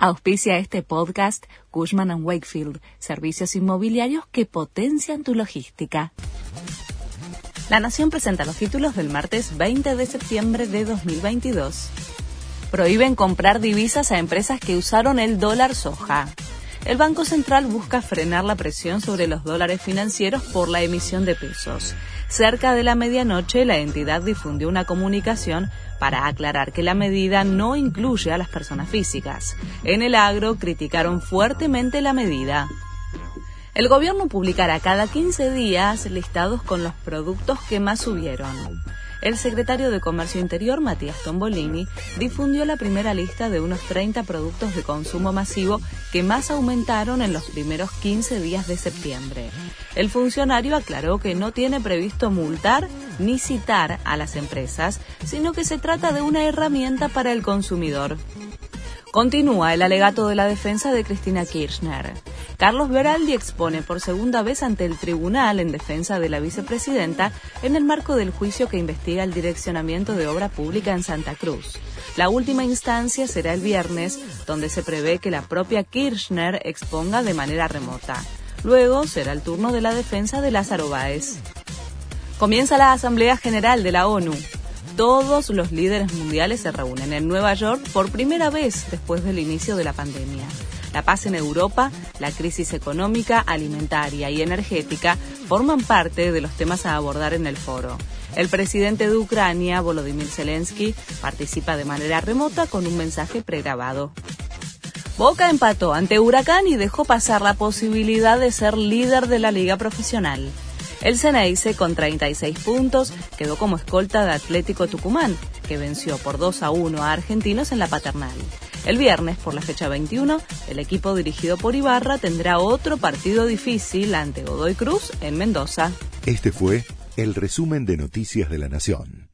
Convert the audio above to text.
Auspicia este podcast Cushman ⁇ Wakefield, servicios inmobiliarios que potencian tu logística. La Nación presenta los títulos del martes 20 de septiembre de 2022. Prohíben comprar divisas a empresas que usaron el dólar soja. El Banco Central busca frenar la presión sobre los dólares financieros por la emisión de pesos. Cerca de la medianoche, la entidad difundió una comunicación para aclarar que la medida no incluye a las personas físicas. En el agro criticaron fuertemente la medida. El gobierno publicará cada 15 días listados con los productos que más subieron. El secretario de Comercio Interior, Matías Tombolini, difundió la primera lista de unos 30 productos de consumo masivo que más aumentaron en los primeros 15 días de septiembre. El funcionario aclaró que no tiene previsto multar ni citar a las empresas, sino que se trata de una herramienta para el consumidor. Continúa el alegato de la defensa de Cristina Kirchner. Carlos Beraldi expone por segunda vez ante el tribunal en defensa de la vicepresidenta en el marco del juicio que investiga el direccionamiento de obra pública en Santa Cruz. La última instancia será el viernes, donde se prevé que la propia Kirchner exponga de manera remota. Luego será el turno de la defensa de Lázaro Báez. Comienza la Asamblea General de la ONU todos los líderes mundiales se reúnen en Nueva York por primera vez después del inicio de la pandemia. La paz en Europa, la crisis económica, alimentaria y energética forman parte de los temas a abordar en el foro. El presidente de Ucrania, Volodymyr Zelensky, participa de manera remota con un mensaje pregrabado. Boca empató ante Huracán y dejó pasar la posibilidad de ser líder de la liga profesional. El Ceneice, con 36 puntos, quedó como escolta de Atlético Tucumán, que venció por 2 a 1 a Argentinos en la paternal. El viernes, por la fecha 21, el equipo dirigido por Ibarra tendrá otro partido difícil ante Godoy Cruz en Mendoza. Este fue el resumen de Noticias de la Nación.